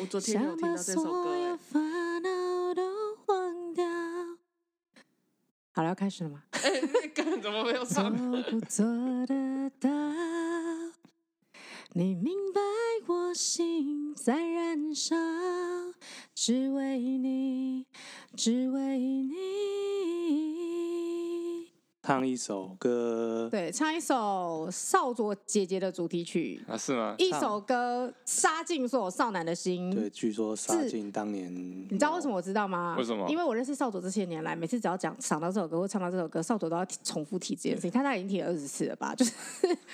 我昨天有听到这首歌，欸，烦恼都忘掉。好了，要开始了吗？哎，欸，你干怎么没有唱？做不做得到？你明白我心在燃烧，只为你，只为你。唱一首歌，对，唱一首少佐姐姐的主题曲啊？是吗？一首歌杀进所有少男的心。对，据说杀进当年。你知道为什么我知道吗？为什么？因为我认识少佐这些年来，每次只要讲想到这首歌或唱到这首歌，少佐都要重复提这件事情。他大概已经提了二十次了吧？就是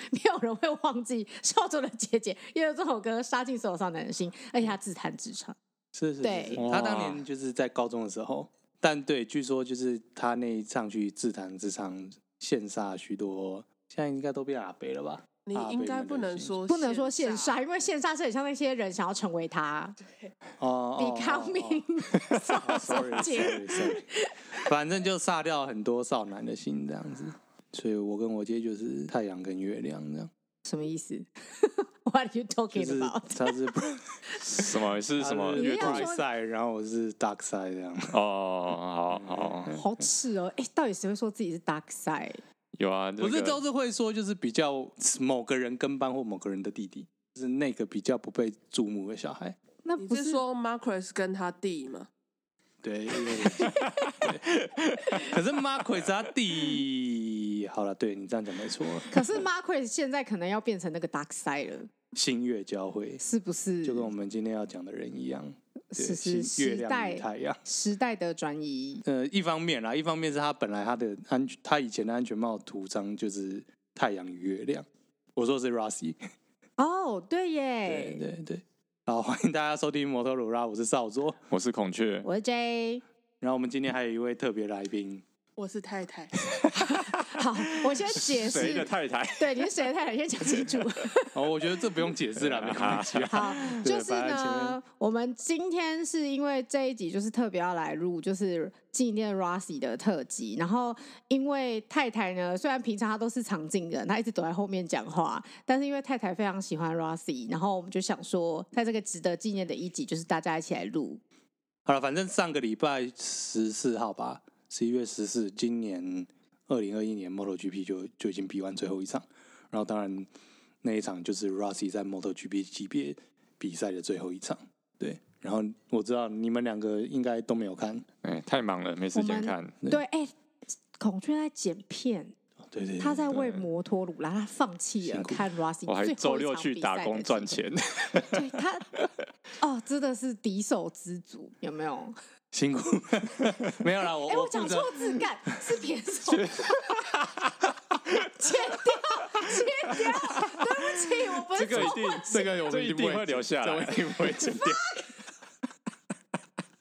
没有人会忘记少佐的姐姐因为这首歌杀进所有少男的心，而且他自弹自唱。是是，是，对，他当年就是在高中的时候。但对，据说就是他那一上去自弹自唱，羡煞许多，现在应该都变阿北了吧？你应该不能说不能说羡煞，因为羡煞是很像那些人想要成为他。哦，becoming。Sorry，Sorry，反正就煞掉很多少男的心这样子，所以我跟我姐就是太阳跟月亮这样。什么意思？What are you talking about？他是 什么？是什么？月 bright side，然后我是 dark side 这样。哦，好好好耻哦！哎，到底谁会说自己是 dark side？有啊，不是都是会说，就是比较某个人跟班或某个人的弟弟，就是那个比较不被注目的小孩。那不是说 Marcus 跟他弟吗？对，可是 Marquis 他弟，好了，对你这样讲没错。可是 Marquis 现在可能要变成那个 Dark Side 了，星月交汇是不是？就跟我们今天要讲的人一样，是是时代太阳时代的转移。呃，一方面啦，一方面是他本来他的安全，他以前的安全帽图章就是太阳与月亮。我说是 Rossi。哦，对耶，对对对。好，欢迎大家收听摩托罗拉，我是少佐，我是孔雀，我是 J。然后我们今天还有一位特别来宾，我是太太。好，我先解释。谁的太太？对，你是谁的太太？先讲清楚。哦，我觉得这不用解释了，没关系。好，就是呢，我们今天是因为这一集就是特别要来录，就是纪念 Rossi 的特辑。然后因为太太呢，虽然平常她都是藏镜人，她一直躲在后面讲话，但是因为太太非常喜欢 Rossi，然后我们就想说，在这个值得纪念的一集，就是大家一起来录。好了，反正上个礼拜十四号吧，十一月十四，今年。二零二一年 MotoGP 就就已经比完最后一场，然后当然那一场就是 Rossi 在 MotoGP 级别比赛的最后一场，对。然后我知道你们两个应该都没有看，哎，太忙了，没时间看。对，哎、欸，孔雀在剪片，对对，对，他在为摩托鲁拉，他放弃了看 Rossi，我还周六去打工赚钱。对他，哦，真的是敌手之足，有没有？辛苦，没有啦，我哎，我讲错字干 是偏手，切掉，切掉，对不起，我不是这个一定，这个我们一定会留下来，一定会剪掉。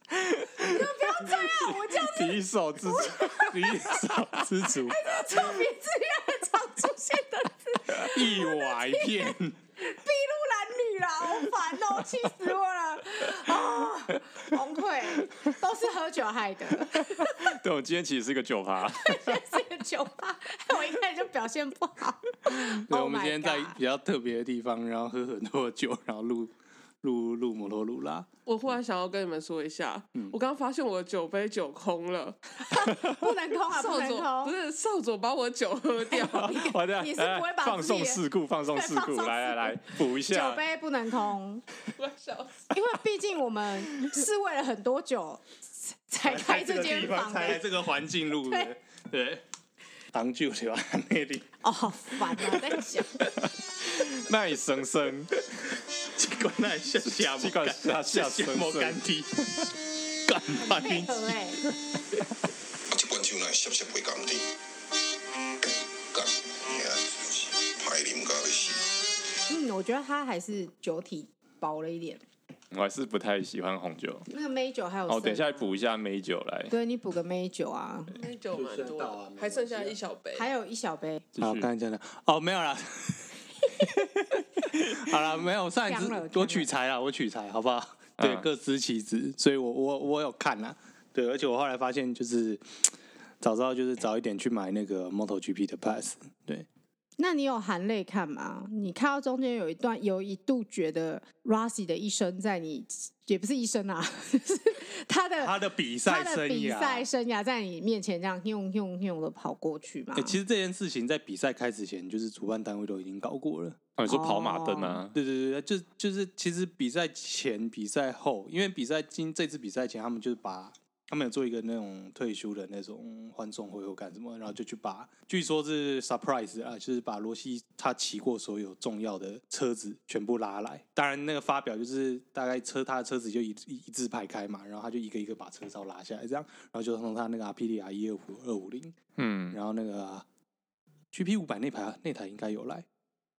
你们不要这样，我这样敌手之足，敌手之足，哎，这个臭名字也很常出现的字，一瓦一片。好烦哦，气死我了！啊，崩溃，都是喝酒害的。对，我今天其实是个酒趴，是个酒趴，我一开始就表现不好。对，我们今天在比较特别的地方，然后喝很多酒，然后录。录录摩托鲁啦！我忽然想要跟你们说一下，嗯、我刚刚发现我的酒杯酒空了，不能空啊！少佐不是少佐把我的酒喝掉，你是不会把放送事故，放送事故，来来来补一下，酒杯不能空，因为毕竟我们是为了很多酒才开这间房，才来这个环境录的，对。当酒就要那里哦，好烦啊！在讲，耐生生，机关耐下下，机关下下生生，干滴，干巴丁机。机关酒耐下下会干滴，干，排零咖啡。嗯，我觉得它还是酒体薄了一点。我还是不太喜欢红酒。那个梅酒还有？哦，等一下补一下梅酒来。对，你补个梅酒啊。梅酒蛮多，还剩下一小杯。还有一小杯。好，刚才讲的哦，没有了。好了，没有上一次我取材了，我取材好不好？对，各司其职，所以我我我有看了。对，而且我后来发现，就是早知道就是早一点去买那个 MotoGP 的 Pass。对。那你有含泪看吗？你看到中间有一段，有一度觉得 Rossi 的一生在你也不是一生啊，就是他的他的比赛生涯，比赛生涯在你面前这样用用用的跑过去嘛？欸，其实这件事情在比赛开始前，就是主办单位都已经搞过了。哦，你说跑马灯啊？对对对，就就是其实比赛前、比赛后，因为比赛今这次比赛前，他们就是把。他们有做一个那种退休的那种欢送会或干什么，然后就去把，据说是 surprise 啊，就是把罗西他骑过所有重要的车子全部拉来。当然那个发表就是大概车他的车子就一一一字排开嘛，然后他就一个一个把车罩拉下来，这样，然后就从他那个 RPDR 一二五二五零，嗯，然后那个 GP 五百那台那台应该有来，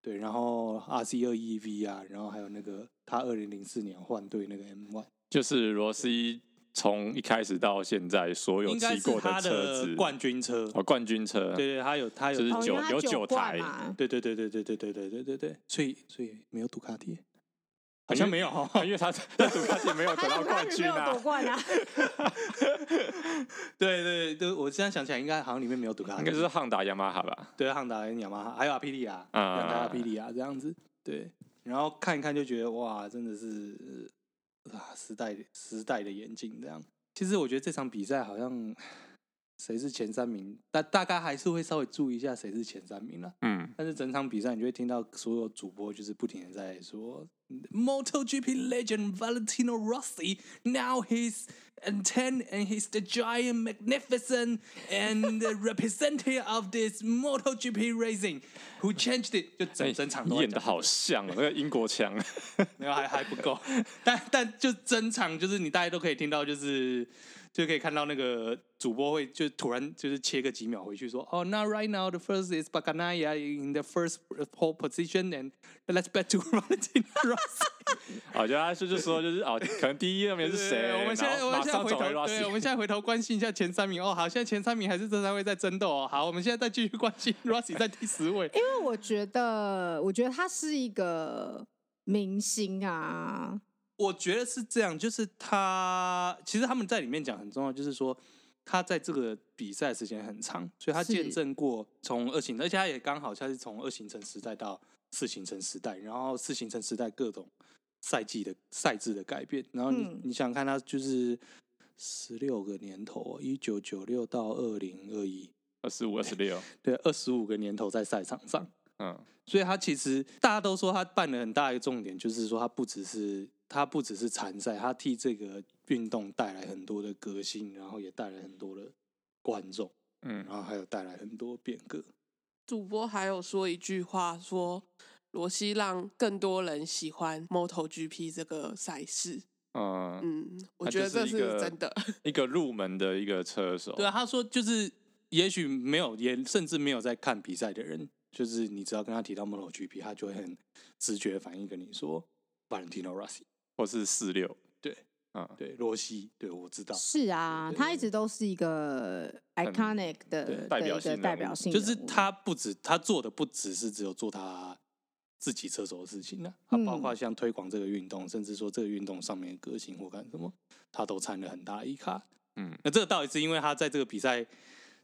对，然后 RC 二 EV 啊，然后还有那个他二零零四年换队那个 M one，就是罗西。从一开始到现在，所有骑过的车子，冠军车。哦，冠军车，对对，他有他有就是九哦、有九台，对对对对对对对对对对对，所以所以没有杜卡迪，好像没有。哈，因为他在杜卡迪没有得到冠军啊，夺冠啊，对对对，我现在想起来，应该好像里面没有杜卡迪，应该是汉达雅马哈吧？对，汉达雅马哈，还有阿皮利亚，两台阿皮利亚这样子，对，然后看一看就觉得哇，真的是。啊，时代时代的眼镜这样。其实我觉得这场比赛好像谁是前三名，大大概还是会稍微注意一下谁是前三名了。嗯，但是整场比赛你就会听到所有主播就是不停的在说，MotoGP legend Valentino Rossi now he's and ten and he's the giant magnificent and the representative of this MotoGP racing who changed it 就整整场都演的好像那个英国腔，没有还还不够，但但就整场就是你大家都可以听到就是。就可以看到那个主播会就突然就是切个几秒回去说，哦、oh,，Now right now the first is Bagnaia in the first pole position and let's back to Valentino Rossi。好，就他就就说就是哦，可能第一、二名是谁？我们现在我们现在回头，对，我们现在回头关心一下前三名哦。好，现在前三名还是这三位在争斗哦。好，我们现在再继续关心 Rossi 在第十位。因为我觉得，我觉得他是一个明星啊。我觉得是这样，就是他其实他们在里面讲很重要，就是说他在这个比赛时间很长，所以他见证过从二行，而且他也刚好他是从二行程时代到四行程时代，然后四行程时代各种赛季的赛制的改变，然后你、嗯、你想看他就是十六个年头，一九九六到二零二一，二十五、二十六，对，二十五个年头在赛场上，嗯，所以他其实大家都说他办了很大一个重点，就是说他不只是。他不只是参赛，他替这个运动带来很多的革新，然后也带来很多的观众，嗯，然后还有带来很多变革。主播还有说一句话，说罗西让更多人喜欢 MotoGP 这个赛事。嗯嗯，我觉得这是真的，一个入门的一个车手。对啊，他说就是，也许没有，也甚至没有在看比赛的人，就是你只要跟他提到 MotoGP，他就会很直觉反应跟你说 Valentino Rossi。或是四六，对，嗯，对，罗西，对，我知道，是啊，他一直都是一个 iconic 的代表性，代表性，就是他不止他做的不只是只有做他自己车手的事情呢，他包括像推广这个运动，甚至说这个运动上面的革新或干什么，他都掺了很大一卡。嗯，那这个到底是因为他在这个比赛，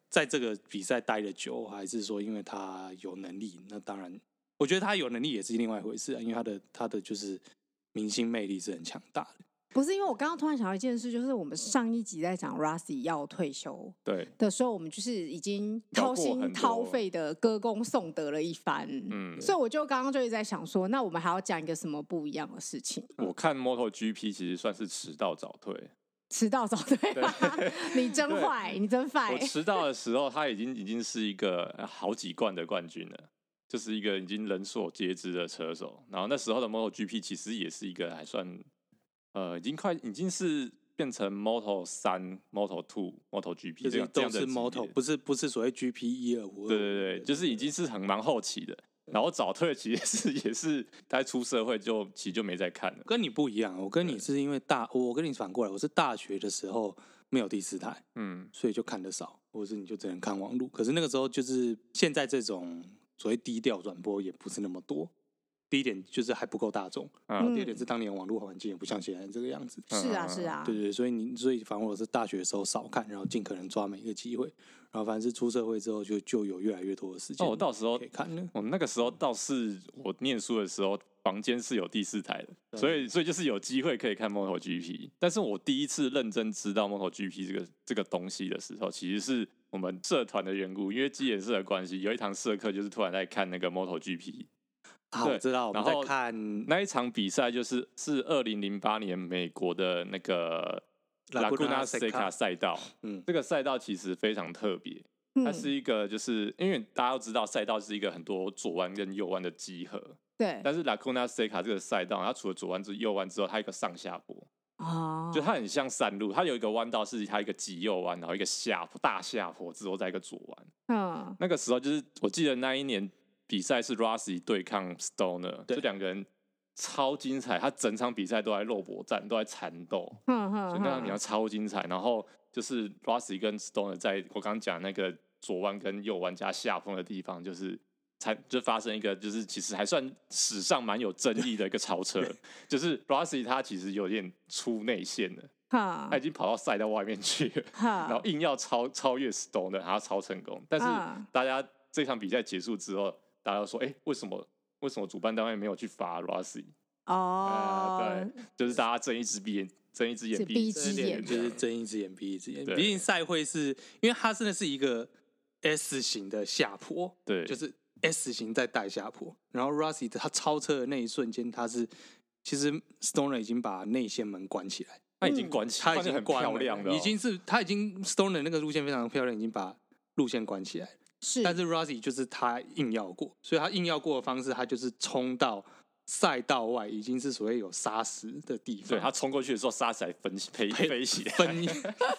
在这个比赛待的久，还是说因为他有能力？那当然，我觉得他有能力也是另外一回事啊，因为他的他的就是。明星魅力是很强大的，不是因为我刚刚突然想到一件事，就是我们上一集在讲 Rossi 要退休对的时候，我们就是已经掏心掏肺的歌功颂德了一番，嗯，所以我就刚刚就一直在想说，那我们还要讲一个什么不一样的事情？我看 MotoGP 其实算是迟到早退，迟到早退，你真坏，你真坏。我迟到的时候，他已经已经是一个好几冠的冠军了。就是一个已经人所皆知的车手，然后那时候的 MotoGP 其实也是一个还算，呃，已经快已经是变成 Moto 三、Moto Two、MotoGP 这样这样的 Moto，不是不是所谓 GP 一二五。对对对，就是已经是很蛮后期的。然后早退其实是也是在出社会就其实就没再看了。跟你不一样，我跟你是因为大，我跟你反过来，我是大学的时候没有第四台，嗯，所以就看得少，或者是你就只能看网路。可是那个时候就是现在这种。所谓低调转播也不是那么多，第一点就是还不够大众，嗯，第二点是当年网络环境也不像现在这个样子。是啊，是啊，对对，所以你所以反正我是大学的时候少看，然后尽可能抓每一个机会，然后反正是出社会之后就就有越来越多的时间。哦，我到时候可以看呢。我那个时候倒是我念书的时候，房间是有第四台的，所以所以就是有机会可以看 MotoGP。但是我第一次认真知道 MotoGP 这个这个东西的时候，其实是我们社团的缘故，因为机研社的关系，有一堂社课就是突然在看那个 MotoGP。好，我知道。然后看那一场比赛，就是是二零零八年美国的那个拉库纳塞卡赛道。嗯，这个赛道其实非常特别，它是一个就是因为大家都知道赛道是一个很多左弯跟右弯的集合。对，但是拉库纳塞卡这个赛道，它除了左弯之右弯之后，它有一个上下坡，哦，就它很像山路，它有一个弯道是它一个急右弯，然后一个下坡大下坡之后再一个左弯，嗯，那个时候就是我记得那一年比赛是 Rossi 对抗 Stoner，这两个人超精彩，他整场比赛都在肉搏战，都在缠斗，嗯嗯，所以那场比赛超精彩，然后就是 Rossi 跟 Stoner 在我刚刚讲那个左弯跟右弯加下坡的地方，就是。才就发生一个，就是其实还算史上蛮有争议的一个超车，就是 Rossi 他其实有点出内线了，他已经跑到赛道外面去了，然后硬要超超越 Stone 的然后超成功。但是大家这场比赛结束之后，大家都说，哎、欸，为什么为什么主办单位没有去罚 Rossi？哦、呃，对，就是大家睁一只眼睁一只眼闭一只眼，就是睁一只眼闭一只眼。毕竟赛会是因为它真的是一个 S 型的下坡，对，就是。S 型在带下坡，然后 Rossi 他超车的那一瞬间，他是其实 Stoner 已经把内线门关起来，他已经关起来，他已经很漂亮了，已经是他已经 Stoner 那个路线非常漂亮，已经把路线关起来。是，但是 Rossi 就是他硬要过，所以他硬要过的方式，他就是冲到赛道外，已经是所谓有沙石的地方。对，他冲过去的时候，沙石还飞飞飞起来，飞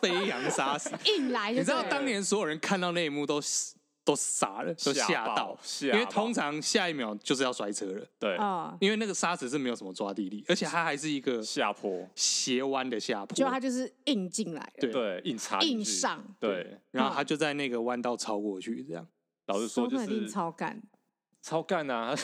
飞扬沙石，硬来。你知道当年所有人看到那一幕都是。都傻了，都吓到，因为通常下一秒就是要摔车了。对，因为那个沙子是没有什么抓地力，而且它还是一个下坡、斜弯的下坡，就它就是硬进来，对，硬插、硬上，对，然后它就在那个弯道超过去，这样。老实说，就是超干。超干啊！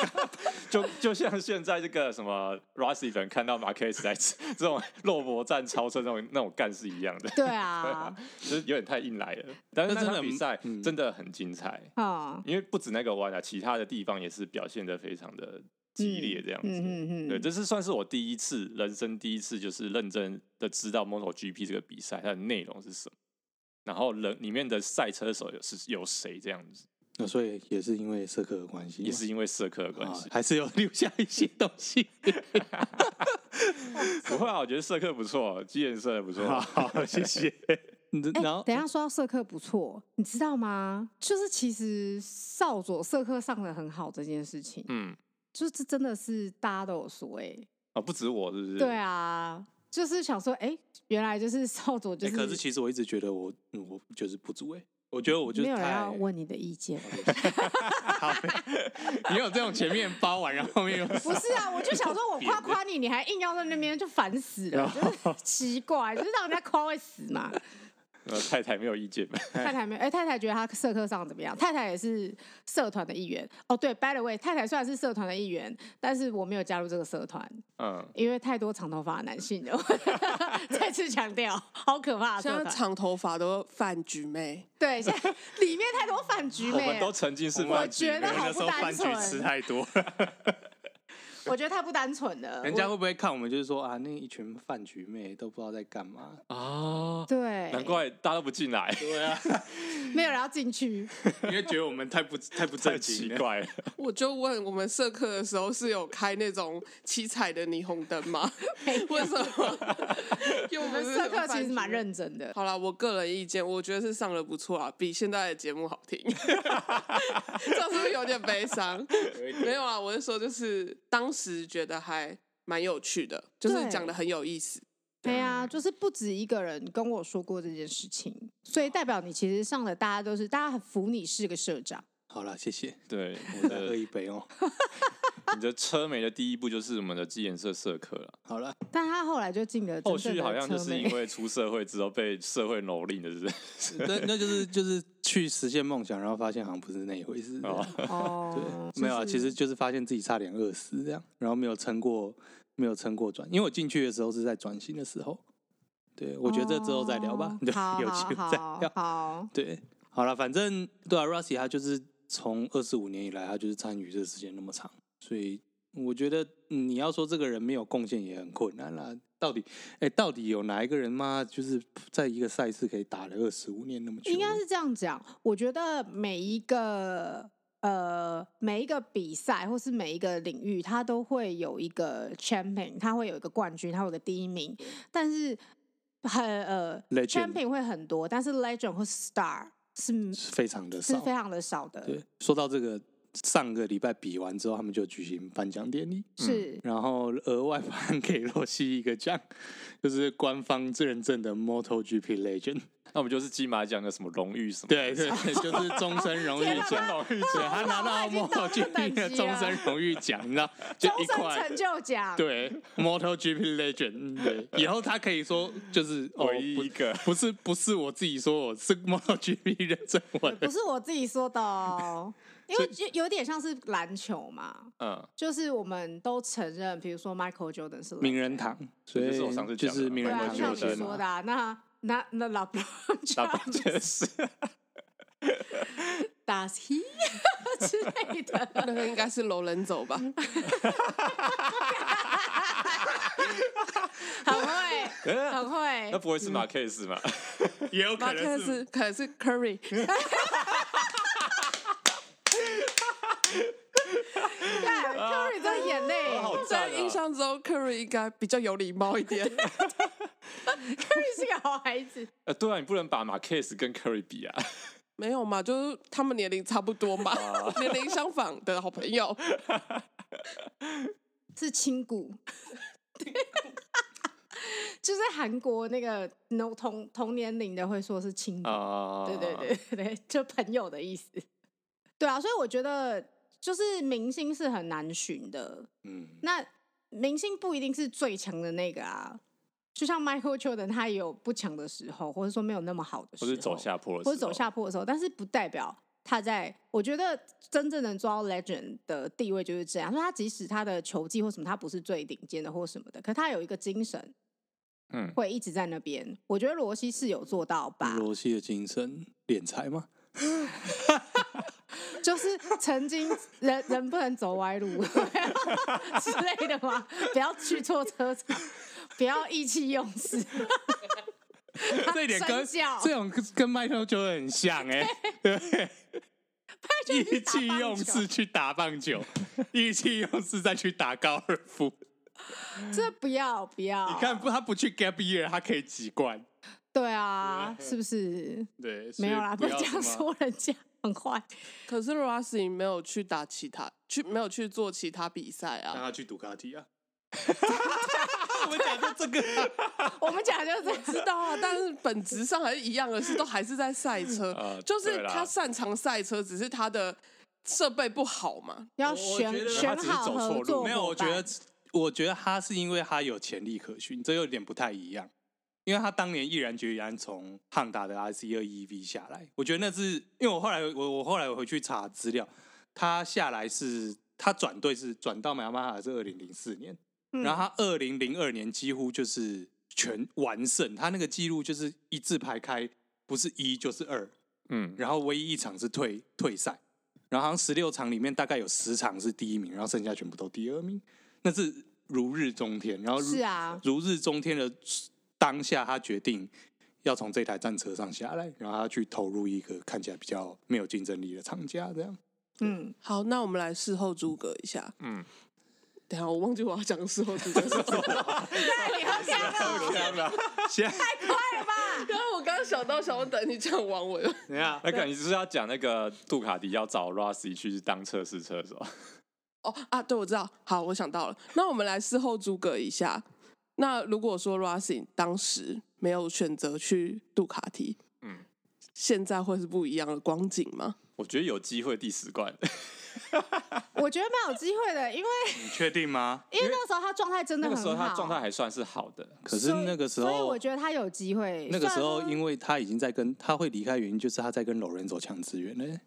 就就像现在这个什么 Rossi 粉看到 Marquez 在 这种肉搏战超车那种那种干是一样的。对啊，就是有点太硬来了。但是那场比赛真的很精彩啊！因为不止那个弯啊，其他的地方也是表现的非常的激烈，这样子。嗯嗯对，这是算是我第一次人生第一次，就是认真的知道 MotoGP 这个比赛它的内容是什么，然后人里面的赛车手有是有谁这样子。那所以也是因为社科的关系，也是因为社科的关系，还是有留下一些东西。不会啊，我觉得社科不错，基研社也不错。好，谢谢。然后等一下说到社科不错，你知道吗？就是其实少佐社科上的很好这件事情，嗯，就是这真的是大家都有说哎，啊，不止我，是不是？对啊，就是想说，哎，原来就是少佐就是。可是其实我一直觉得我我就是不足哎。我觉得我就没有人要问你的意见。好，你有这种前面包完，然后后面又不是啊？我就想说，我夸夸你，你还硬要在那边，就烦死了，就是奇怪，就是让人家夸会死嘛。呃，太太没有意见。太太没有，哎、欸，太太觉得他社科上怎么样？太太也是社团的一员。哦，对，by the way，太太虽然是社团的一员，但是我没有加入这个社团。嗯，因为太多长头发的男性了。再次强调，好可怕！现在长头发都饭局妹。对，现在 里面太多饭局妹。我们都曾经是饭局妹。我觉得好不单纯。吃太多。我觉得太不单纯了。人家会不会看我们就是说啊，那一群饭局妹都不知道在干嘛啊？对，难怪大家都不进来。对啊，没有人要进去，因为觉得我们太不太不正经，奇怪了。我就问我们社课的时候是有开那种七彩的霓虹灯吗？为什么？因为我们社课其实蛮认真的。好了，我个人意见，我觉得是上的不错啊，比现在的节目好听。这是不是有点悲伤？没有啊，我是说就是当。时觉得还蛮有趣的，就是讲的很有意思。对呀，就是不止一个人跟我说过这件事情，所以代表你其实上的大家都是大家很服你是个社长。好了，谢谢。对，我再喝一杯哦。你的车媒的第一步就是我们的基研社社课了。好了，但他后来就进了。后续好像就是因为出社会之后被社会蹂躏的，是不是？那那就是就是。去实现梦想，然后发现好像不是那一回事。哦，哦对，没有啊，其实就是发现自己差点饿死这样，然后没有撑过，没有撑过转。因为我进去的时候是在转型的时候。对，我觉得这之后再聊吧，对，有机会再聊。好，对，好了，反正对啊 r u s s i 他就是从二十五年以来，他就是参与这个时间那么长，所以我觉得你要说这个人没有贡献也很困难啦。到底，哎，到底有哪一个人嘛，就是在一个赛事可以打了二十五年那么久？应该是这样讲。我觉得每一个呃每一个比赛或是每一个领域，他都会有一个 champion，他会有一个冠军，他会有个第一名，但是。很呃 Legend，champion 会很多，但是 legend 或 star 是非常的少，是非常的少的。对，说到这个，上个礼拜比完之后，他们就举行颁奖典礼，是，嗯、然后额外颁给洛西一个奖，就是官方认证的 MotoGP Legend。那我们就是金马奖的什么荣誉什么？对对，就是终身荣誉奖。对，他拿到 MotoGP 的终身荣誉奖，你知道，就一块成就奖。对，MotoGP Legend。对，以后他可以说就是唯一一个，不是不是我自己说，我是 MotoGP 认证我的，不是我自己说的哦，因为就有点像是篮球嘛，嗯，就是我们都承认，比如说 Michael Jordan 是名人堂，所以就是名人堂像你说的那。那那老布老布确实，Does he 之类的，那个应该是楼人走吧？很会，很会。那不会是马克斯吗？也有可能是，可能是 Curry。看 Curry 在眼泪，在印象中 Curry 应该比较有礼貌一点。Curry 是个好孩子。呃，对啊，你不能把马克斯跟 Curry 比啊。没有嘛，就是他们年龄差不多嘛，年龄相仿的好朋友。是亲骨。就是韩国那个同同年龄的会说是亲骨。Uh... 对对对对，就朋友的意思。对啊，所以我觉得就是明星是很难寻的。嗯，那明星不一定是最强的那个啊。就像 Michael Jordan，他也有不强的时候，或者说没有那么好的时候，或者走下坡，或者走下坡的时候，但是不代表他在。我觉得真正能做到 Legend 的地位就是这样，说他即使他的球技或什么，他不是最顶尖的或什么的，可他有一个精神，嗯，会一直在那边。我觉得罗西是有做到吧？罗西的精神，敛财吗？就是曾经人人不能走歪路之类的嘛？不要去错车场。不要意气用事，这一点跟 这种跟 Michael 就很像哎、欸，对，意气用事去打棒球，意气用事再去打高尔夫，这不要不要。你看不，他不去 Gap Year，他可以几冠？对啊，是不是？对，没有啦，不要这样说人家很坏。可是 Rossi 没有去打其他，去没有去做其他比赛啊？让他去杜卡迪啊。我们讲的这个，我们讲的就是知道啊，但是本质上还是一样的是，都还是在赛车，呃，就是他擅长赛车，只是他的设备不好嘛，要选选好合作。没有，我觉得，我觉得他是因为他有潜力可循，这有点不太一样，因为他当年毅然决然从汉达的 RC 二 EV 下来，我觉得那是因为我后来我我后来我回去查资料，他下来是他转队是转到雅马哈是二零零四年。然后他二零零二年几乎就是全完胜，他那个记录就是一字排开，不是一就是二，嗯，然后唯一一场是退退赛，然后好像十六场里面大概有十场是第一名，然后剩下全部都第二名，那是如日中天。然后是啊，如日中天的当下，他决定要从这台战车上下来，然后他去投入一个看起来比较没有竞争力的厂家，这样。嗯，好，那我们来事后诸葛一下，嗯。等下，我忘记我要讲的时候是什么。那你喝香了，先太快了吧？刚刚我刚刚想到，想要等你讲完我。等下，那个你是不是要讲那个杜卡迪要找 Rossi 去当测试车手？哦啊，对，我知道。好，我想到了。那我们来事后诸葛一下。那如果说 Rossi 当时没有选择去杜卡迪，嗯，现在会是不一样的光景吗？我觉得有机会第十冠。我觉得蛮有机会的，因为你确定吗？因为那个时候他状态真的很好，那个时候他状态还算是好的。可是那个时候，所以我觉得他有机会。那个时候，因为他已经在跟他会离开，原因就是他在跟 Lorenzo 抢资源嘞。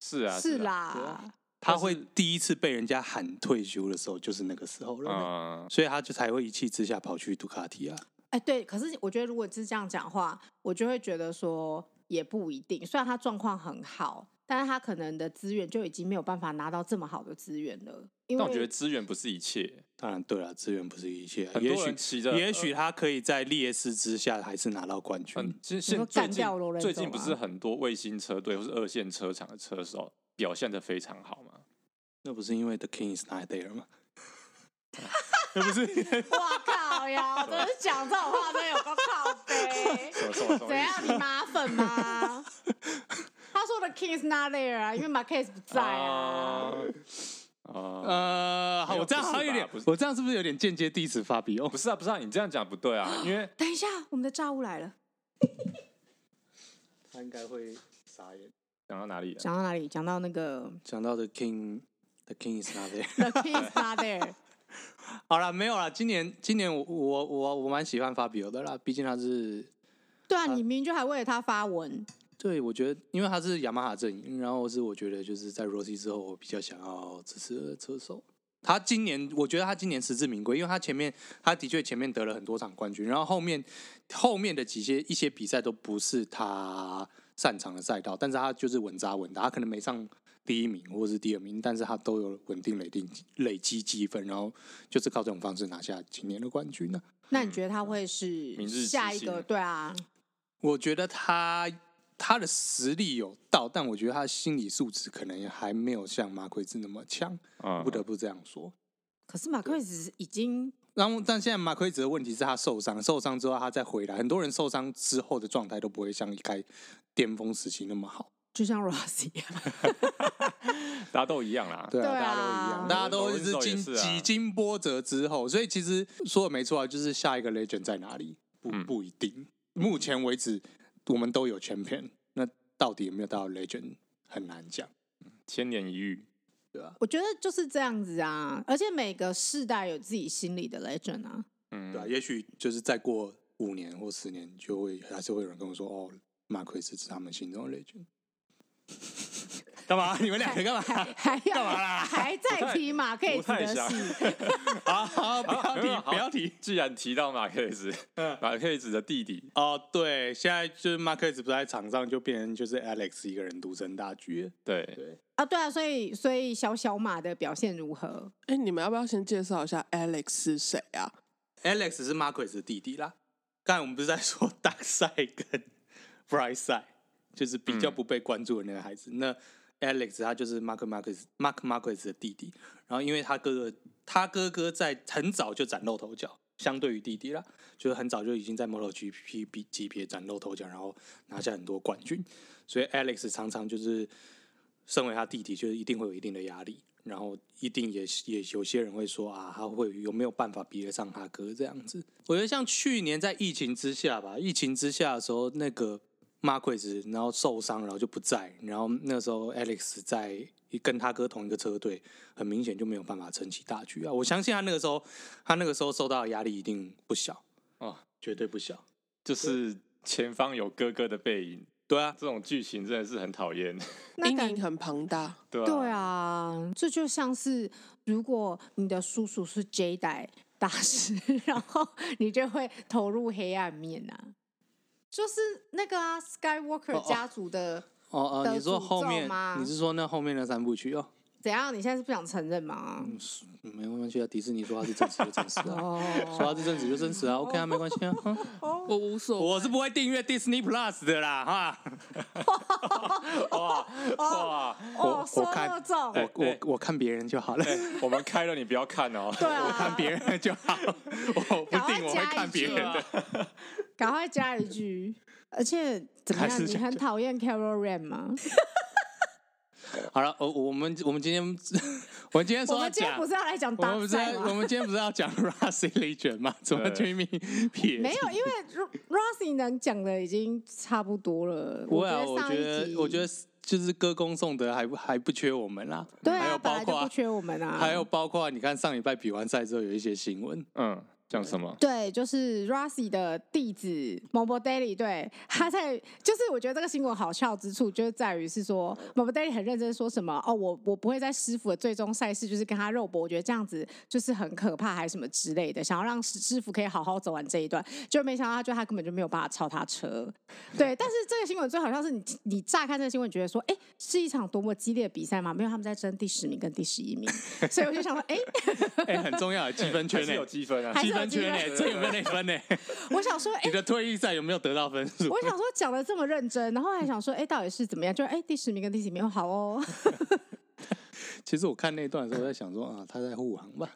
是啊，是啦。他会第一次被人家喊退休的时候，就是那个时候了。嗯，所以他就才会一气之下跑去杜卡迪啊。哎，对，可是我觉得如果是这样讲话，我就会觉得说也不一定。虽然他状况很好，但是他可能的资源就已经没有办法拿到这么好的资源了。因为但我觉得资源不是一切。当然对了，资源不是一切。很多人骑着，也许他可以在劣势之下还是拿到冠军。嗯，其实现最近最近不是很多卫星车队或是二线车厂的车手表现的非常好吗？那不是因为 The King is not there 吗？那不是？我靠呀！真是讲这种话真有个靠背。怎样？你马粉吗？他说 The King is not there 啊，因为 Marquez 不在啊。呃，好，我这样好像有点，我这样是不是有点间接 diss Fabio？不是啊，不是啊，你这样讲不对啊，因为等一下，我们的炸物来了。他应该会傻眼。讲到哪里？讲到哪里？讲到那个，讲到 The King。The king is not there. The king is not there. 好了，没有了。今年，今年我我我我蛮喜欢 Fabio 的啦，毕竟他是。对啊，你明明就还为了他发文。对，我觉得，因为他是雅马哈阵营，然后是我觉得就是在 Rossi 之后，我比较想要支持的车手。他今年，我觉得他今年实至名归，因为他前面他的确前面得了很多场冠军，然后后面后面的几些一些比赛都不是他擅长的赛道，但是他就是稳扎稳打，他可能没上。第一名或者是第二名，但是他都有稳定累定累积积分，然后就是靠这种方式拿下今年的冠军呢。那你觉得他会是下一个？对啊，我觉得他他的实力有到，但我觉得他的心理素质可能还没有像马奎兹那么强，不得不这样说。可是马奎兹已经，然后但现在马奎兹的问题是他受伤，受伤之后他再回来，很多人受伤之后的状态都不会像一开巅峰时期那么好。就像 Rossi 一样，大家都一样啦。对啊，大家都一样，大家都是经几经波折之后，所以其实说的没错啊，就是下一个 Legend 在哪里不不一定。目前为止，我们都有 Champion，那到底有没有到 Legend 很难讲，千年一遇，对吧？我觉得就是这样子啊，而且每个世代有自己心里的 Legend 啊，嗯，对啊，也许就是再过五年或十年，就会还是会有人跟我说，哦，马奎斯是他们心中的 Legend。干嘛？你们两个干嘛？还要干嘛啦？还在提马克斯的事？好好，不要提，不要提。既然提到马克斯，马克斯的弟弟哦，对，现在就是马克斯不在场上，就变成就是 Alex 一个人独撑大局。对对啊，对啊，所以所以小小马的表现如何？哎，你们要不要先介绍一下 Alex 是谁啊？Alex 是马克斯的弟弟啦。刚才我们不是在说 Dark Side 跟 Bright Side？就是比较不被关注的那个孩子，嗯、那 Alex 他就是 Mark Marquez，Mark Marquez 的弟弟。然后因为他哥哥，他哥哥在很早就崭露头角，相对于弟弟啦，就是很早就已经在 MotoGP 级别崭露头角，然后拿下很多冠军。所以 Alex 常常就是身为他弟弟，就是一定会有一定的压力，然后一定也也有些人会说啊，他会有没有办法比得上他哥这样子？我觉得像去年在疫情之下吧，疫情之下的时候那个。马奎斯，然后受伤，然后就不在。然后那时候，Alex 在跟他哥同一个车队，很明显就没有办法撑起大局啊！我相信他那个时候，他那个时候受到的压力一定不小哦，绝对不小。就是前方有哥哥的背影，对啊，这种剧情真的是很讨厌，阴影很庞大，对啊，对啊，这就像是如果你的叔叔是 J 代大师，然后你就会投入黑暗面啊。就是那个啊，Skywalker 家族的哦哦，哦，你说后面吗？你是说那后面的三部曲哦？怎样？你现在是不想承认吗？嗯，没关系啊，迪士尼说他是真实就真实啊，哦、说他是真实就真实啊，OK 啊，没关系啊，我无所谓，我是不会订阅 Disney Plus 的啦，哈。哇哇，我我看我我我看别人就好了，我们开了你不要看哦，对啊，我看别人就好，我不定我会看别人的。赶快加一句，而且怎么样？你很讨厌 Carol Ram 吗？好了，我我们我们今天我们今天说，我们今天不是要来讲我们我们今天不是要讲 Rossi Legend 吗？怎么全民撇？没有，因为 Rossi 能讲的已经差不多了。不会啊，我觉得我觉得就是歌功颂德还不还不缺我们啦。对啊，还有包括本来就不缺我们啊。还有包括你看上礼拜比完赛之后有一些新闻，嗯。讲什么？对，就是 Rossi 的弟子 m o b o Daily，对，他在就是我觉得这个新闻好笑之处，就是在于是说 m o b o Daily 很认真说什么哦，我我不会在师傅的最终赛事就是跟他肉搏，我觉得这样子就是很可怕，还是什么之类的，想要让师傅可以好好走完这一段，就没想到他就他根本就没有办法超他车，对，但是这个新闻最好笑是你你乍看这个新闻，觉得说，哎，是一场多么激烈的比赛吗？没有，他们在争第十名跟第十一名，所以我就想说，哎，哎，很重要的积分圈内有积分啊，积分。圈呢？这有没有内分呢？我想说，哎，你的退役赛有没有得到分数？我想说讲的这么认真，然后还想说，哎，到底是怎么样？就哎，第十名跟第几名好哦。其实我看那段的时候，在想说啊，他在护航吧，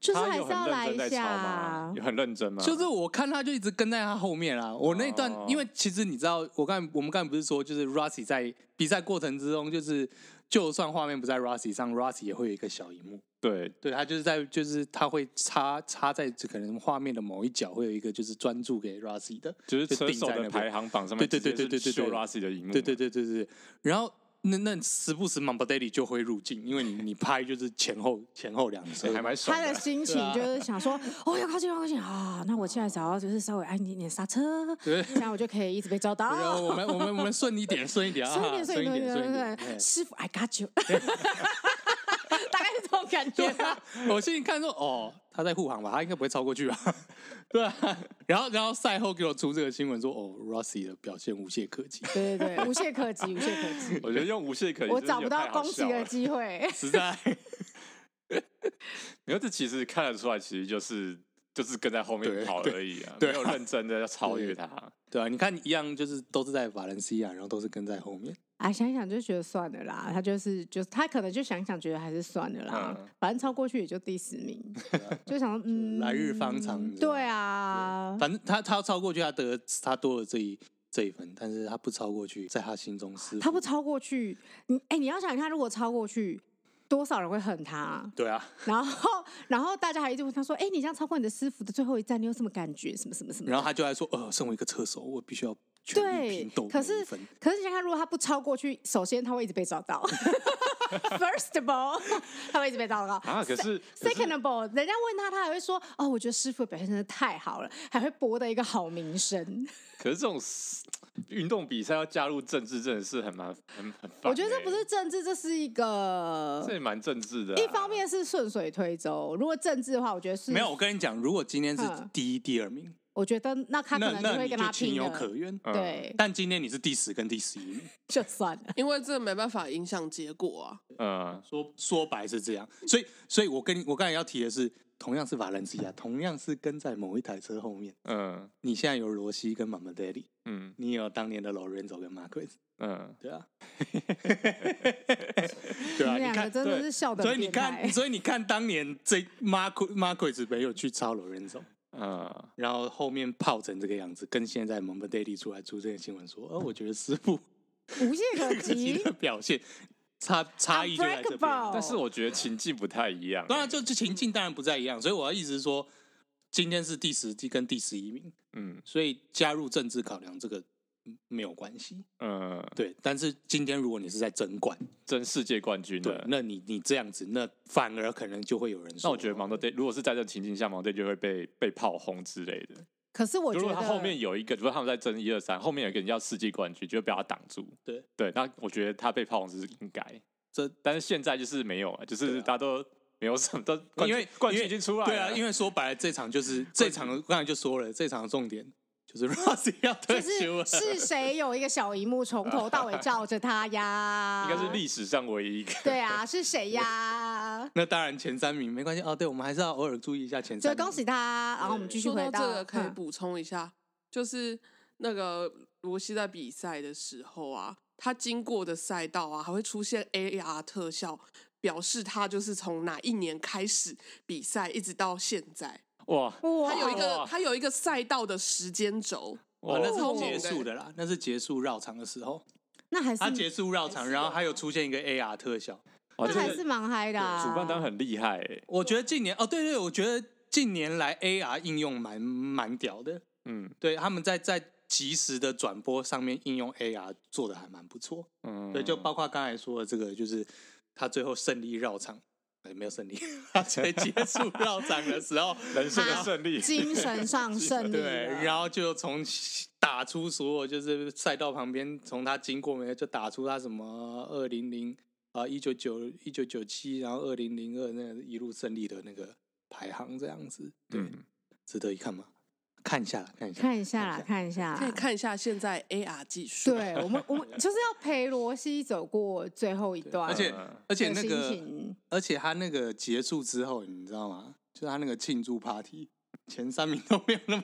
就是还是要来一下，有很认真吗？就是我看他就一直跟在他后面啊。我那段，因为其实你知道，我刚我们刚才不是说，就是 Rossi 在比赛过程之中，就是就算画面不在 Rossi 上，Rossi 也会有一个小荧幕。对对，他就是在，就是他会插插在这可能画面的某一角，会有一个就是专注给 Rossi 的，就是车手的排行榜上面，对对对对对对，Rossi 的荧幕，对对对对对。然后那那时不时 Morbidelli 就会入镜，因为你你拍就是前后 前后两次，还蛮爽。他的心情就是想说，哦，要靠近要靠近啊，那我现在只要就是稍微按一点刹车，对，这样我就可以一直被照到。我们我们我们顺一点顺一点啊，顺一点顺一点顺一点，师傅 I got you。感觉、啊，我心里看说，哦，他在护航吧，他应该不会超过去吧？对啊，然后然后赛后给我出这个新闻说，哦，Rossi 的表现无懈可击。对对对，无懈可击，无懈可击。我觉得用无懈可击，我找不到攻击的机会，实在。没有，这其实看得出来，其实就是就是跟在后面跑而已啊，没有认真的要超越他。对啊，你看一样，就是都是在法兰西亚，然后都是跟在后面。啊，想一想就觉得算了啦，他就是就是他可能就想一想，觉得还是算了啦，嗯、反正超过去也就第十名，啊、就想说嗯，来日方长。对啊，对反正他他超过去，他得他多了这一这一分，但是他不超过去，在他心中是。他不超过去，你哎、欸，你要想，他如果超过去，多少人会恨他？对啊。然后然后大家还一直问他说，哎、欸，你这样超过你的师傅的最后一站，你有什么感觉？什么什么什么？然后他就在说，呃，身为一个车手，我必须要。对，可是可是你想看，如果他不超过去，首先他会一直被抓到。First of all，他会一直被糟糕。啊，可是 Second of all，人家问他，他还会说：“哦，我觉得师傅的表现真的太好了，还会博得一个好名声。”可是这种运动比赛要加入政治，真的是很蛮很很。我觉得这不是政治，这是一个这也蛮政治的、啊。一方面是顺水推舟，如果政治的话，我觉得是没有。我跟你讲，如果今天是第一、第二名。我觉得那他可能就会跟他拼有可原。对，但今天你是第十跟第十一名，就算了，因为这没办法影响结果啊。嗯，说说白是这样，所以，所以我跟你，我刚才要提的是，同样是法兰西亚，同样是跟在某一台车后面。嗯，你现在有罗西跟 Morbidelli，嗯，你有当年的 Lorenzo 跟 Marquez，嗯，对啊，对啊，你看，真的是笑的，所以你看，所以你看，当年这 Marquez Marquez 没有去超 Lorenzo。嗯，然后后面泡成这个样子，跟现在 Morbidelli 出来出这个新闻说，呃，我觉得师傅无懈可击。的表现差差异就在这边，但是我觉得情境不太一样。当然，就这情境当然不太一样，所以我要一直说，今天是第十季跟第十一名，嗯，所以加入政治考量这个。没有关系，嗯，对。但是今天如果你是在争冠、争世界冠军的，那你你这样子，那反而可能就会有人说。那我觉得 Morbidelli 如果是在这情境下，Morbidelli 就会被被炮轰之类的。可是我觉得，如果他后面有一个，如果他们在争一二三，后面有一个人要世界冠军，就会被他挡住。对对，那我觉得他被炮轰是应该。这但是现在就是没有啊，就是大家都没有什么，都因为冠军已经出来了。对啊，因为说白了，这场就是这场，刚才就说了，这场的重点。就是 Rosie 要退休了，是谁有一个小荧幕从头 到尾照着他呀？应该是历史上唯一一个。对啊，是谁呀？那当然前三名没关系哦。对，我们还是要偶尔注意一下前三名。所以恭喜他，然后我们继续回到，到这个，可以补充一下，嗯、就是那个罗西在比赛的时候啊，他经过的赛道啊，还会出现 AR 特效，表示他就是从哪一年开始比赛，一直到现在。哇，它有一个它有一个赛道的时间轴，哇，那是结束的啦，那是结束绕场的时候，那还是它结束绕场，然后还有出现一个 AR 特效，那还是蛮嗨的。主办方很厉害。哎，我觉得近年哦，对对，我觉得近年来 AR 应用蛮蛮屌的，嗯，对，他们在在即时的转播上面应用 AR 做的还蛮不错。嗯，对，就包括刚才说的这个，就是他最后胜利绕场，哎，没有胜利，他在结束绕场的时候，人生的胜利，精神上 胜利。对，然后就从打出所有，就是赛道旁边，从他经过没有，就打出他什么二零零啊一九九一九九七，然后二零零二那个一路胜利的那个排行这样子，对，嗯、值得一看吗？看一下，看一下，看一下啦，看一下，可以看一下现在 AR 技术。对我们，我们 就是要陪罗西走过最后一段，而且而且那个，而且他那个结束之后，你知道吗？就是他那个庆祝 party，前三名都没有那么。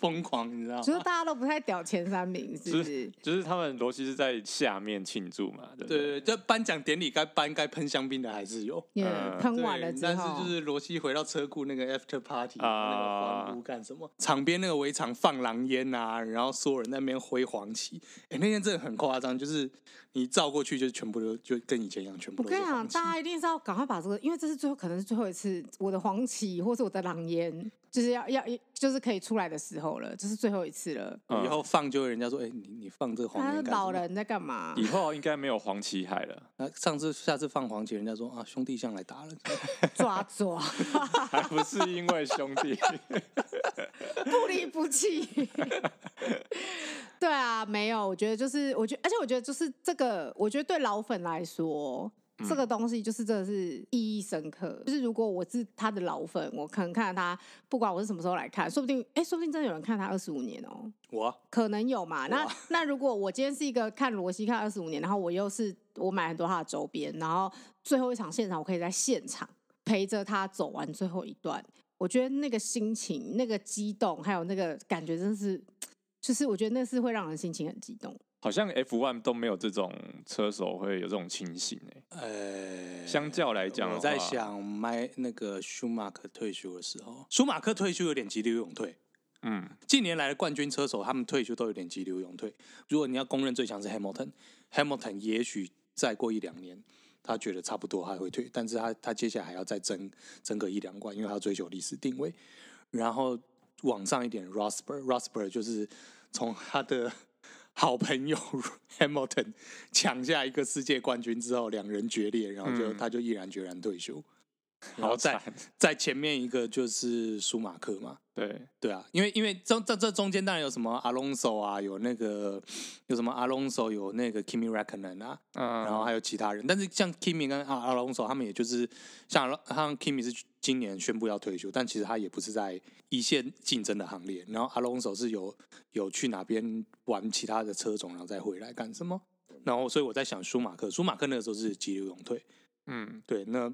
疯狂，你知道吗？就是大家都不太屌前三名，是不是？就是、他们罗西是在下面庆祝嘛，对不对？对对，这颁奖典礼该颁该喷香槟的还是有，喷、yeah, 完了之后，但是就是罗西回到车库那个 after party、uh, 那个欢呼干什么？场边那个围场放狼烟啊，然后所有人在那边挥黄旗，哎、欸，那天真的很夸张，就是你照过去就全部都就跟以前一样，全部都。我跟你讲，大家一定是要赶快把这个，因为这是最后可能是最后一次我的黄旗或是我的狼烟。就是要要就是可以出来的时候了，这是最后一次了。以后放就会人家说，哎、欸，你你放这个黄旗。他是老人在干嘛？以后应该没有黄旗海了。那上次下次放黄旗，人家说啊，兄弟像来打了，抓抓，还不是因为兄弟不离不弃。对啊，没有，我觉得就是，我觉得，而且我觉得就是这个，我觉得对老粉来说。这个东西就是真的是意义深刻。就是如果我是他的老粉，我可能看到他，不管我是什么时候来看，说不定，哎，说不定真的有人看他二十五年哦。我可能有嘛？那 那如果我今天是一个看罗西看二十五年，然后我又是我买很多他的周边，然后最后一场现场我可以在现场陪着他走完最后一段，我觉得那个心情、那个激动，还有那个感觉，真的是，就是我觉得那是会让人心情很激动。好像 F1 都没有这种车手会有这种情形哎。呃，相较来讲，我在想，麦那个舒马克退休的时候，舒马克退休有点急流勇退。嗯，近年来的冠军车手，他们退休都有点急流勇退。如果你要公认最强是 Hamilton，Hamilton 也许再过一两年，他觉得差不多还会退，但是他他接下来还要再争争个一两冠，因为他要追求历史定位。然后往上一点，Rosberg，Rosberg 就是从他的。好朋友 Hamilton 抢下一个世界冠军之后，两人决裂，然后就、嗯、他就毅然决然退休。然后在在前面一个就是舒马克嘛，对。对啊，因为因为这这这中间当然有什么阿隆索啊，有那个有什么阿隆索，有那个 Kimi Räikkönen 啊，嗯，然后还有其他人，但是像 Kimi 跟阿阿隆索他们也就是像像 Kimi 是今年宣布要退休，但其实他也不是在一线竞争的行列，然后阿隆索是有有去哪边玩其他的车种，然后再回来干什么，然后所以我在想舒马克，舒马克那个时候是急流勇退，嗯，对，那。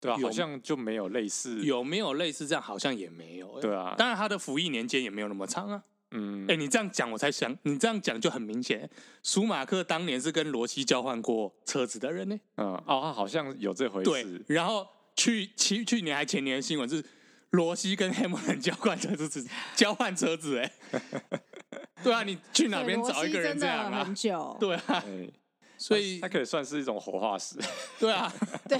对啊，好像就没有类似，有没有类似这样？好像也没有。对啊，当然他的服役年间也没有那么长啊。嗯，哎，你这样讲我才想，你这样讲就很明显，舒马克当年是跟罗西交换过车子的人呢。嗯，哦，他好像有这回事。对，然后去去去年还前年的新闻是罗西跟 Hamilton 交换车子，交换车子，哎，对啊，你去哪边找一个人这样啊？很久，对啊。所以它可以算是一种活化石，对啊，对。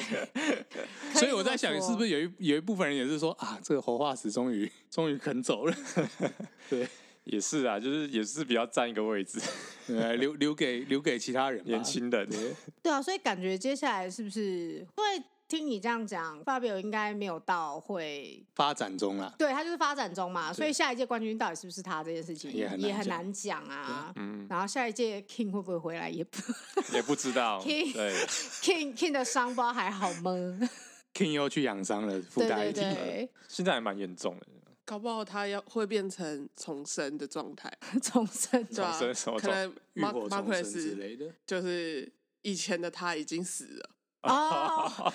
所以我在想，是不是有一有一部分人也是说啊，这个活化石终于终于肯走了？对，也是啊，就是也是比较占一个位置，留留给留给其他人年轻人。对啊，所以感觉接下来是不是会？听你这样讲，Fabio 应该没有到会发展中啦。对，他就是发展中嘛，所以下一届冠军到底是不是他这件事情也很也很难讲啊。嗯，然后下一届 King 会不会回来也不也不知道。King 对 King King 的伤疤还好吗？King 又去养伤了，附带一体。现在还蛮严重的，搞不好他要会变成重生的状态，重生，对啊，可能浴火重生之类的，就是以前的他已经死了。哦、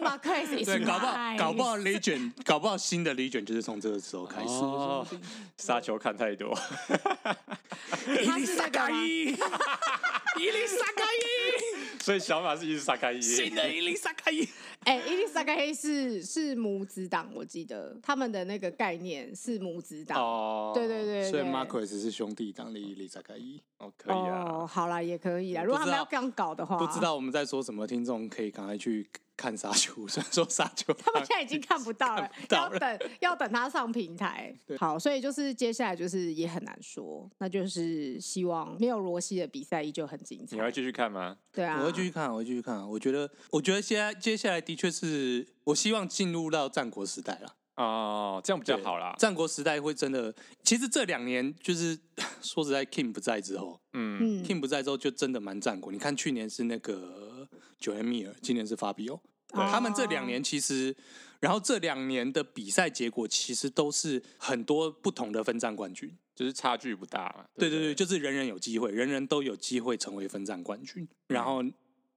Marquez 对，搞不好搞不好 Legend 搞不好新的 Legend 就是从这个时候开始。哦，沙球看太多。伊丽莎卡伊，伊丽莎卡 伊。所以小马是伊丽莎卡伊。新的伊丽莎卡伊。哎、欸，伊丽莎卡伊是是母子党，我记得他们的那个概念是母子党。哦，对对对，对。所以 Marquez 是兄弟党的伊丽莎卡伊。哦，可以啊。哦，好啦，也可以啊。如果他们要这样搞的话，不知道我们在说什么，听众可以赶快去看沙丘，虽然说沙丘他们现在已经看不到了，到了要等要等他上平台。好，所以就是接下来就是也很难说，那就是希望没有罗西的比赛依旧很精彩。你会继续看吗？对啊，我会继续看，我会继续看。我觉得，我觉得现在接下来的确是我希望进入到战国时代了。哦，这样比较好啦。战国时代会真的，其实这两年就是 说实在，King 不在之后，嗯，King 不在之后就真的蛮战国。你看去年是那个九 M 米尔，今年是法比欧，他们这两年其实，然后这两年的比赛结果其实都是很多不同的分站冠军，就是差距不大嘛。对对对，就是人人有机会，人人都有机会成为分站冠军，然后。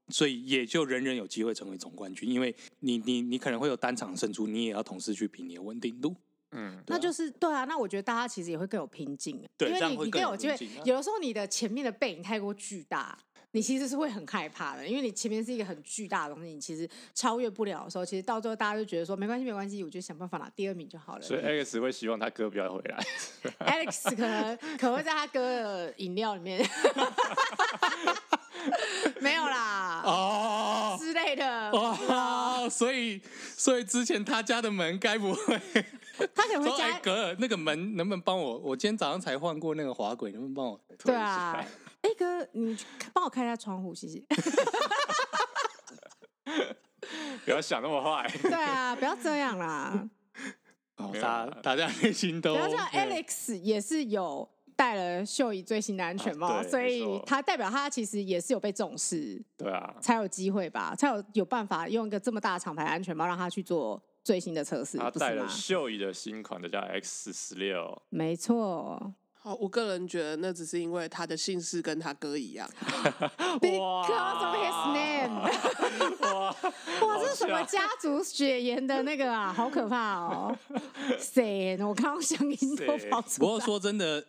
所以也就人人有机会成为总冠军，因为你你你可能会有单场胜出，你也要同时去比你的稳定度。嗯，那就是对啊。那我觉得大家其实也会更有拼劲，对，因为你你更有机会。啊、有的时候你的前面的背影太过巨大，你其实是会很害怕的，因为你前面是一个很巨大的东西，你其实超越不了的时候，其实到最后大家就觉得说没关系没关系，我就想办法拿第二名就好了。所以 Alex 会希望他哥不要回来。Alex 可能可能会在他哥的饮料里面。没有啦，哦之类的，哦，所以所以之前他家的门该不会，他可能会加哎哥，那个门能不能帮我？我今天早上才换过那个滑轨，能不能帮我？对啊，哎哥，你帮我开一下窗户，谢谢。不要想那么坏。对啊，不要这样啦。哦，大大家内心都不要这，Alex 也是有。戴了秀仪最新的安全帽，啊、所以他代表他其实也是有被重视，对啊，才有机会吧，才有有办法用一个这么大的厂牌安全帽让他去做最新的测试。他戴了秀仪的新款的叫 X 十六，没错。好，我个人觉得那只是因为他的姓氏跟他哥一样，Because of his name。哇，哇，这是什么家族血缘的那个啊？好可怕哦！谁？我刚刚声音都跑出来。不过说真的。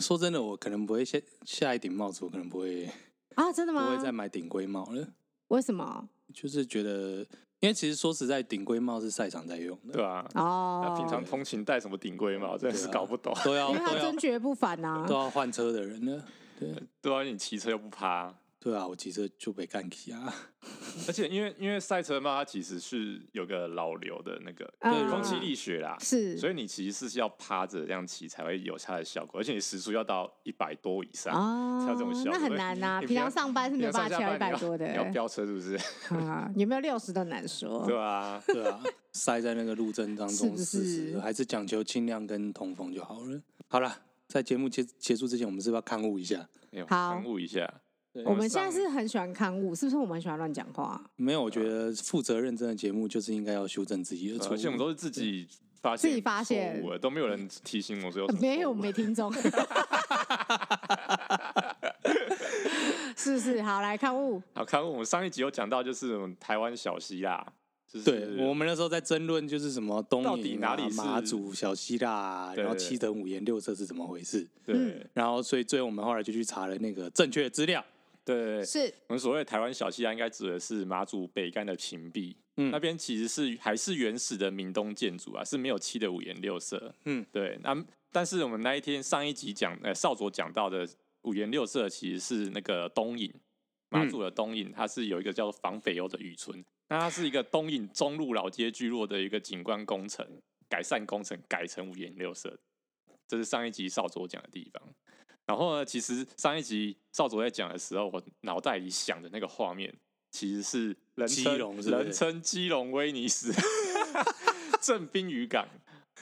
说真的，我可能不会下下一顶帽子，我可能不会啊，真的吗？不会再买顶规帽了。为什么？就是觉得，因为其实说实在，顶规帽是赛场在用的，对啊。哦。那平常通勤戴什么顶规帽，真的是搞不懂。都要，因为他真绝不凡啊。都要换车的人呢。对。对啊，你骑车又不趴。对啊，我骑车就被干起啊！而且因为因为赛车嘛，它其实是有个老流的那个空气力学啦，是，所以你其实是要趴着这样骑才会有它的效果，而且你时速要到一百多以上才有这种效果。那很难呐，平常上班是没有办法骑到一百多的。你要飙车是不是？啊，有没有六十都难说。对啊，对啊，塞在那个路针当中，是不是？还是讲求轻量跟通风就好了。好了，在节目结结束之前，我们是不是要勘误一下？好，勘误一下。我们现在是很喜欢刊物，是不是？我们很喜欢乱讲话。没有，我觉得负责认真的节目就是应该要修正自己的错误。而且我们都是自己发现，自己发现，都没有人提醒我说。没有，我没听众。是不是？好，来刊物。好，刊物。我们上一集有讲到，就是台湾小希腊。对，我们那时候在争论，就是什么东到底哪里是马祖小希腊，然后七等五颜六色是怎么回事？对。然后，所以最后我们后来就去查了那个正确的资料。对，是。我们所谓的台湾小希腊，应该指的是马祖北竿的平壁，嗯，那边其实是还是原始的闽东建筑啊，是没有漆的五颜六色，嗯，对。那但是我们那一天上一集讲，呃，少佐讲到的五颜六色，其实是那个东引马祖的东引，它是有一个叫做防匪欧的渔村，那它是一个东引中路老街聚落的一个景观工程改善工程，改成五颜六色，这是上一集少佐讲的地方。然后呢，其实上一集少佐在讲的时候，我脑袋里想的那个画面，其实是人称人称基隆威尼斯，正滨渔港。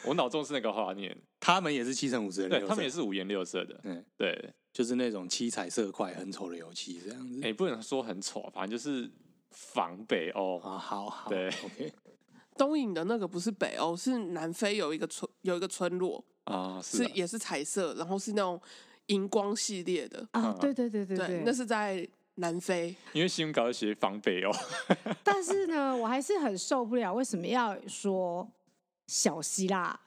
我脑中是那个画面，他们也是七乘五十，对，他们也是五颜六色的，嗯，对，就是那种七彩色块很丑的油漆这样子。哎，不能说很丑，反正就是仿北欧啊，好好，对，OK。东影的那个不是北欧，是南非有一个村，有一个村落啊，是也是彩色，然后是那种。荧光系列的啊，对对对对对，那是在南非。因为新闻稿写防北哦，但是呢，我还是很受不了，为什么要说小希腊？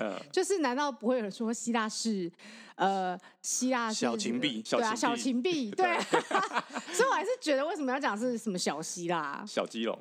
嗯，就是难道不会有人说希腊是呃希腊是小芹壁？对啊，小芹壁，对。所以我还是觉得为什么要讲是什么小希腊？小基隆，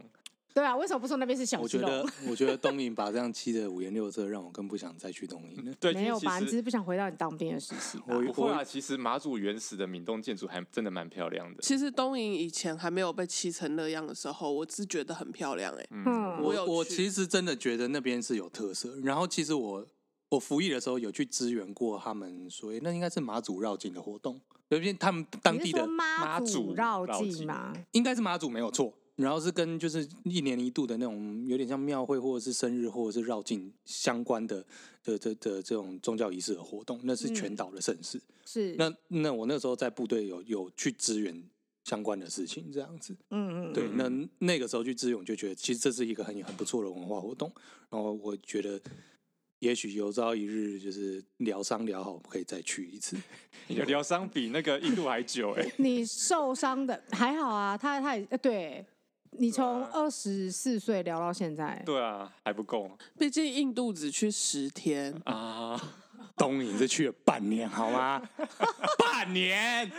对啊，为什么不说那边是小？我觉得，我觉得东营把这样漆的五颜六色，让我更不想再去东营了。对，没有吧？其实你只是不想回到你当兵的时期吧。我不会啊，其实马祖原始的闽东建筑还真的蛮漂亮的。其实东营以前还没有被漆成那样的时候，我是觉得很漂亮哎、欸。嗯，我有我去其实真的觉得那边是有特色。然后其实我我服役的时候有去支援过他们，所以那应该是马祖绕境的活动，因为他们当地的妈祖绕境嘛，应该是马祖没有错。然后是跟就是一年一度的那种有点像庙会或者是生日或者是绕境相关的的的的这种宗教仪式的活动，那是全岛的盛事。嗯、是那那我那时候在部队有有去支援相关的事情，这样子。嗯嗯。对，那那个时候去支援，我就觉得其实这是一个很很不错的文化活动。然后我觉得也许有朝一日就是疗伤疗好，可以再去一次。你的疗伤比那个印度还久哎、欸。你受伤的还好啊，他他也对。你从二十四岁聊到现在，对啊，还不够。毕竟印度只去十天啊，东营是去了半年，好吗？半年。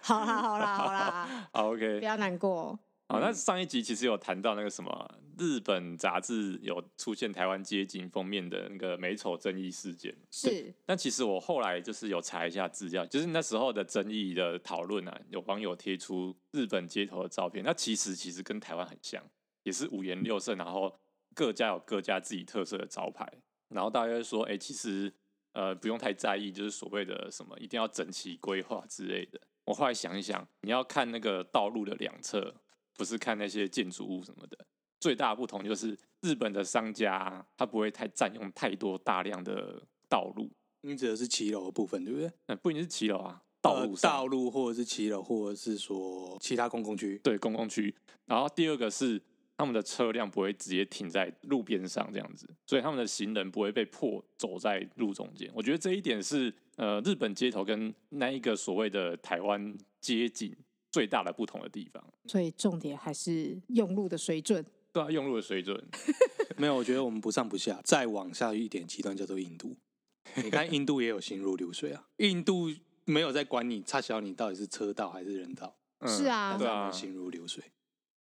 好啦，好啦，好啦。好，OK，不要难过。好，那上一集其实有谈到那个什么日本杂志有出现台湾街景封面的那个美丑争议事件，是。但其实我后来就是有查一下资料，就是那时候的争议的讨论啊，有网友贴出日本街头的照片，那其实其实跟台湾很像，也是五颜六色，然后各家有各家自己特色的招牌，然后大家说，哎、欸，其实呃不用太在意，就是所谓的什么一定要整齐规划之类的。我后来想一想，你要看那个道路的两侧。不是看那些建筑物什么的，最大的不同就是日本的商家他不会太占用太多大量的道路。你指的是骑楼的部分，对不对？那不一定是骑楼啊，道路、呃、道路或者是骑楼，或者是说其他公共区，对公共区。然后第二个是他们的车辆不会直接停在路边上这样子，所以他们的行人不会被迫走在路中间。我觉得这一点是呃日本街头跟那一个所谓的台湾街景。最大的不同的地方，所以重点还是用路的水准。对啊，用路的水准 没有。我觉得我们不上不下，再往下一点极端叫做印度。你看印度也有行如流水啊，印度没有在管你，差小你到底是车道还是人道。嗯、是啊，对啊，行如流水。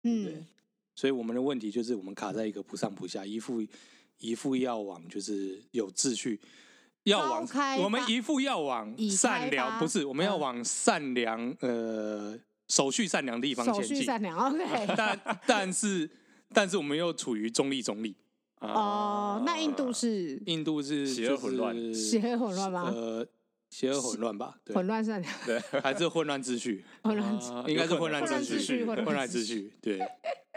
嗯，对。所以我们的问题就是我们卡在一个不上不下，一副一副要往就是有秩序。要往我们一副要往善良，不是我们要往善良呃。手续善良的地方前进，手续善良，OK。但但是但是我们又处于中立中立。哦，那印度是？印度是邪恶混乱，邪恶混乱吗？呃，邪恶混乱吧，混乱善良，对，还是混乱秩序？混乱，应该是混乱秩序，混乱秩序。对，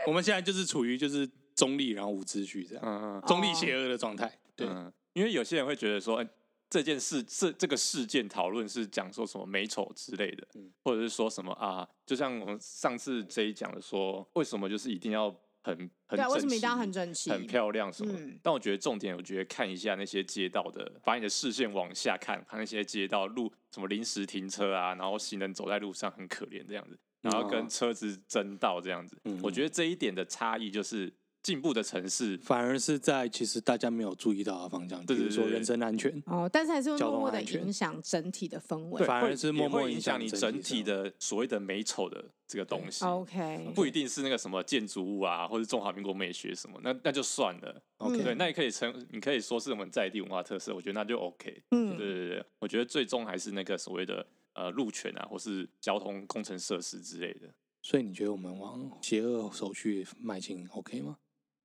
我们现在就是处于就是中立，然后无秩序这样，中立邪恶的状态。对，因为有些人会觉得说。这件事，这这个事件讨论是讲说什么美丑之类的，嗯、或者是说什么啊？就像我们上次这一讲的说，为什么就是一定要很很整齐，为什么一定要很整齐、很漂亮什么？嗯、但我觉得重点，我觉得看一下那些街道的，把你的视线往下看，看那些街道路什么临时停车啊，然后行人走在路上很可怜这样子，然后跟车子争道这样子。嗯、我觉得这一点的差异就是。进步的城市，反而是在其实大家没有注意到的方向，比如说人身安全哦，但是还是会默默的影响整体的氛围，反而是默默影响你整体的所谓的美丑的这个东西。OK，不一定是那个什么建筑物啊，或者中华民国美学什么，那那就算了。OK，对，那也可以称，你可以说是我们在地文化特色，我觉得那就 OK。嗯，对对对，我觉得最终还是那个所谓的呃路权啊，或是交通工程设施之类的。所以你觉得我们往邪恶手续迈进 OK 吗？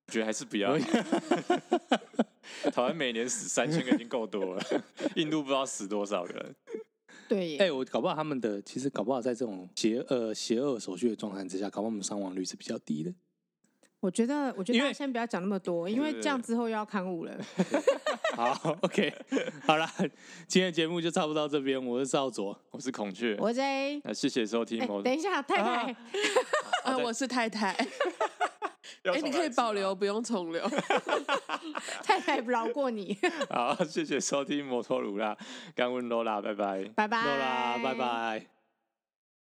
我觉得还是比较 台湾每年死三千个已经够多了，印度不知道死多少个人。对，哎，我搞不好他们的其实搞不好在这种邪恶邪恶手续的状态之下，搞不好我们伤亡率是比较低的。我觉得，我觉得大家先不要讲那么多，因为这样之后又要刊物了。好，OK，好了，今天的节目就差不多到这边。我是少佐，我是孔雀，我是 J。那谢谢收听。等一下，太太，啊，我是太太。哎，你可以保留，不用重留。太太饶过你。好，谢谢收听摩托鲁啦，感恩罗拉，拜拜，拜拜，罗拉，拜拜。